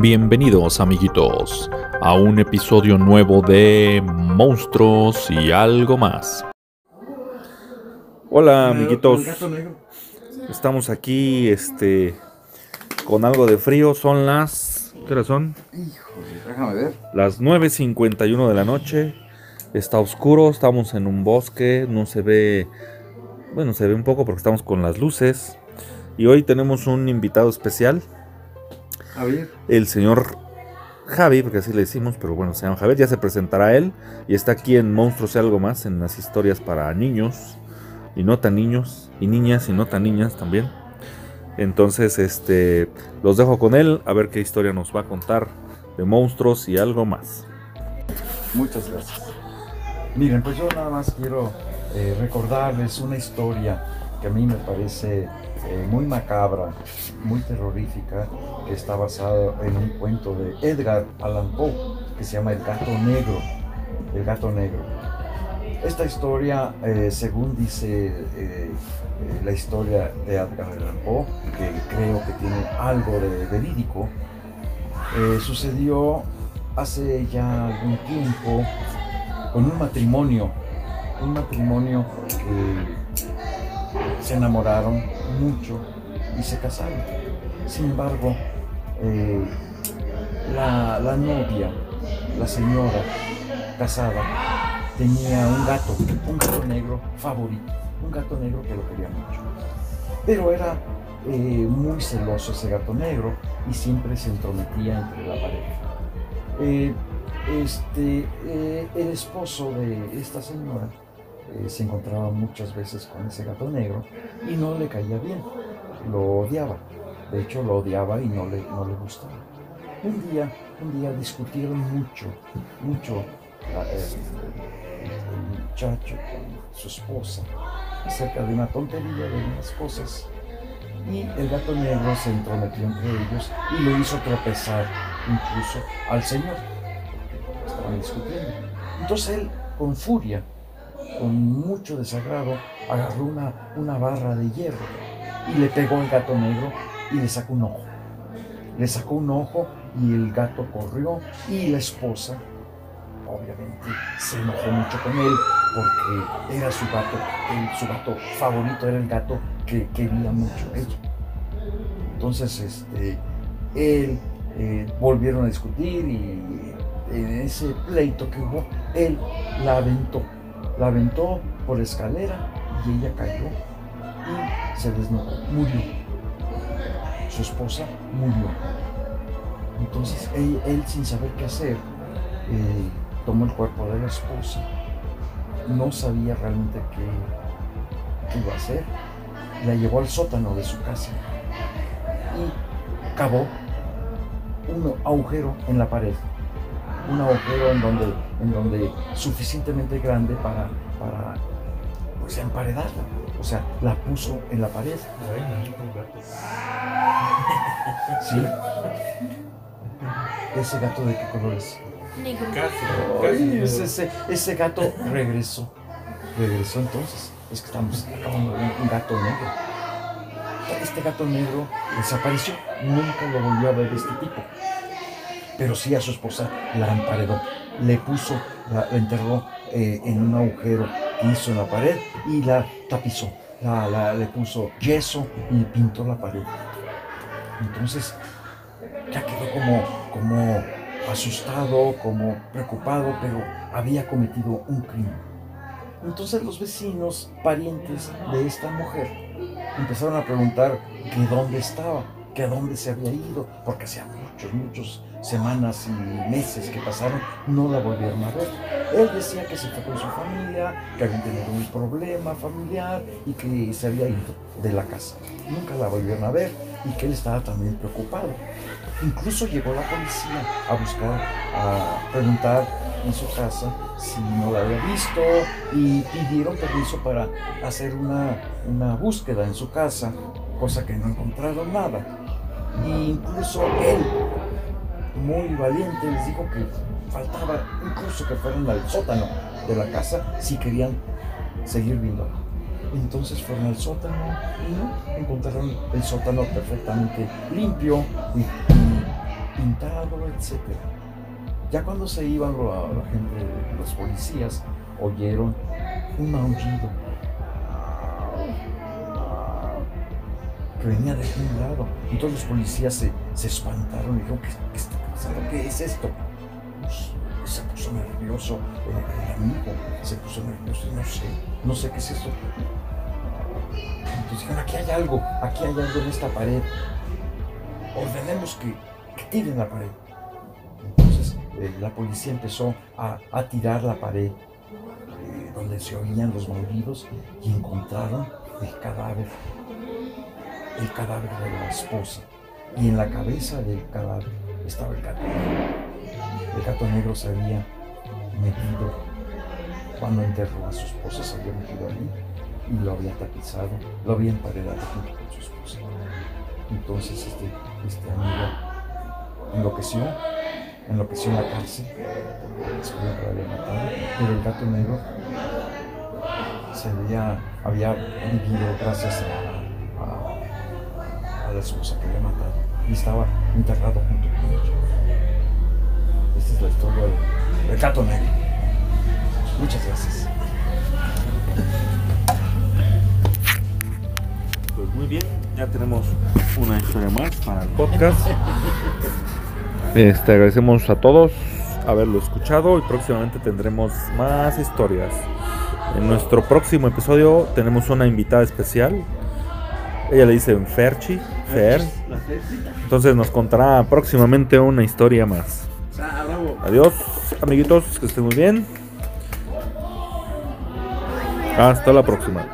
Bienvenidos amiguitos a un episodio nuevo de Monstruos y algo más. Hola amiguitos, estamos aquí este con algo de frío, son las ¿qué hora son? Híjole, déjame ver. Las 9.51 de la noche, está oscuro, estamos en un bosque, no se ve, bueno se ve un poco porque estamos con las luces y hoy tenemos un invitado especial Javier. el señor Javi, porque así le decimos, pero bueno, se llama Javier, ya se presentará él y está aquí en Monstruos y algo más, en las historias para niños y no tan niños, y niñas y no tan niñas también. Entonces, este, los dejo con él a ver qué historia nos va a contar de monstruos y algo más. Muchas gracias. Miren, pues yo nada más quiero eh, recordarles una historia que a mí me parece eh, muy macabra, muy terrorífica, está basada en un cuento de Edgar Allan Poe, que se llama El gato negro. El gato negro. Esta historia, eh, según dice eh, eh, la historia de Edgar Allan Poe, que creo que tiene algo de verídico, sucedió hace ya algún tiempo con un matrimonio, un matrimonio que se enamoraron mucho y se casaron. Sin embargo, eh, la, la novia, la señora casada, tenía un gato, un gato negro favorito, un gato negro que lo quería mucho. Pero era eh, muy celoso ese gato negro y siempre se entrometía entre la pareja. Eh, este, el esposo de esta señora se encontraba muchas veces con ese gato negro y no le caía bien, lo odiaba. De hecho, lo odiaba y no le, no le gustaba. Un día, un día discutieron mucho, mucho el muchacho con su esposa acerca de una tontería de unas cosas y el gato negro se entrometió entre ellos y lo hizo tropezar incluso al señor. Estaban discutiendo. Entonces él, con furia, con mucho desagrado, agarró una, una barra de hierro y le pegó al gato negro y le sacó un ojo. Le sacó un ojo y el gato corrió y la esposa, obviamente, se enojó mucho con él porque era su gato, su gato favorito era el gato que quería mucho ella. Entonces, este, él eh, volvieron a discutir y en ese pleito que hubo, él la aventó, la aventó por la escalera y ella cayó y se desnucó, murió. Su esposa murió. Entonces él, sin saber qué hacer, eh, tomó el cuerpo de la esposa, no sabía realmente qué, qué iba a hacer, la llevó al sótano de su casa y cavó un agujero en la pared, un agujero en donde, en donde suficientemente grande para, para pues, emparedarla, o sea, la puso en la pared. Sí. ¿Ese gato de qué color es? Negro. Ay, ese, gato regresó. Regresó entonces. Es que estamos acabando de ver un gato negro. Este gato negro desapareció. Nunca lo volvió a ver este tipo. Pero sí a su esposa la emparedó. Le puso, la, la enterró eh, en un agujero hizo la pared y la tapizó. La, la- le puso yeso y pintó la pared. Entonces ya quedó como, como asustado, como preocupado, pero había cometido un crimen. Entonces los vecinos, parientes de esta mujer, empezaron a preguntar que dónde estaba, que dónde se había ido, porque hacía muchos, muchos semanas y meses que pasaron, no la volvieron a ver. Él decía que se fue con su familia, que había tenido un problema familiar y que se había ido de la casa. Nunca la volvieron a ver y que él estaba también preocupado. Incluso llegó la policía a buscar, a preguntar en su casa si no la había visto y pidieron permiso para hacer una, una búsqueda en su casa, cosa que no encontraron nada. Incluso él, muy valiente, les dijo que faltaba incluso que fueran al sótano de la casa si querían seguir viéndola. Entonces fueron al sótano y encontraron el sótano perfectamente limpio y, espantado, etc. Ya cuando se iban la, la gente, los policías, oyeron un maullido que venía de algún lado. Todos los policías se, se espantaron y dijeron, ¿qué, qué está pasando? ¿Qué es esto? Pues, se puso nervioso el, amigo, se puso nervioso no sé, no sé qué es esto. Entonces dijeron, aquí hay algo, aquí hay algo en esta pared. Ordenemos que, tiren la pared. Entonces eh, la policía empezó a, tirar la pared eh, donde se oían los maullidos y encontraron el cadáver, el cadáver de la esposa. Y en la cabeza del cadáver estaba el gato negro. El gato negro se había metido cuando enterró a su esposa, se había metido allí y lo había tapizado, lo había emparedado junto con su esposa. Entonces este, este amigo enloqueció, enloqueció en la cárcel, descubrió que lo había matado, pero el gato negro se había, había vivido gracias a, a, a la esposa que había matado y estaba enterrado junto con ella. Esta es la historia del, gato negro. Muchas gracias. Pues muy bien, ya tenemos una historia más para el podcast. Este, agradecemos a todos haberlo escuchado y próximamente tendremos más historias. En nuestro próximo episodio tenemos una invitada especial. Ella le dice Ferchi, Entonces nos contará próximamente una historia más. Adiós, amiguitos, que estén muy bien. Hasta la próxima.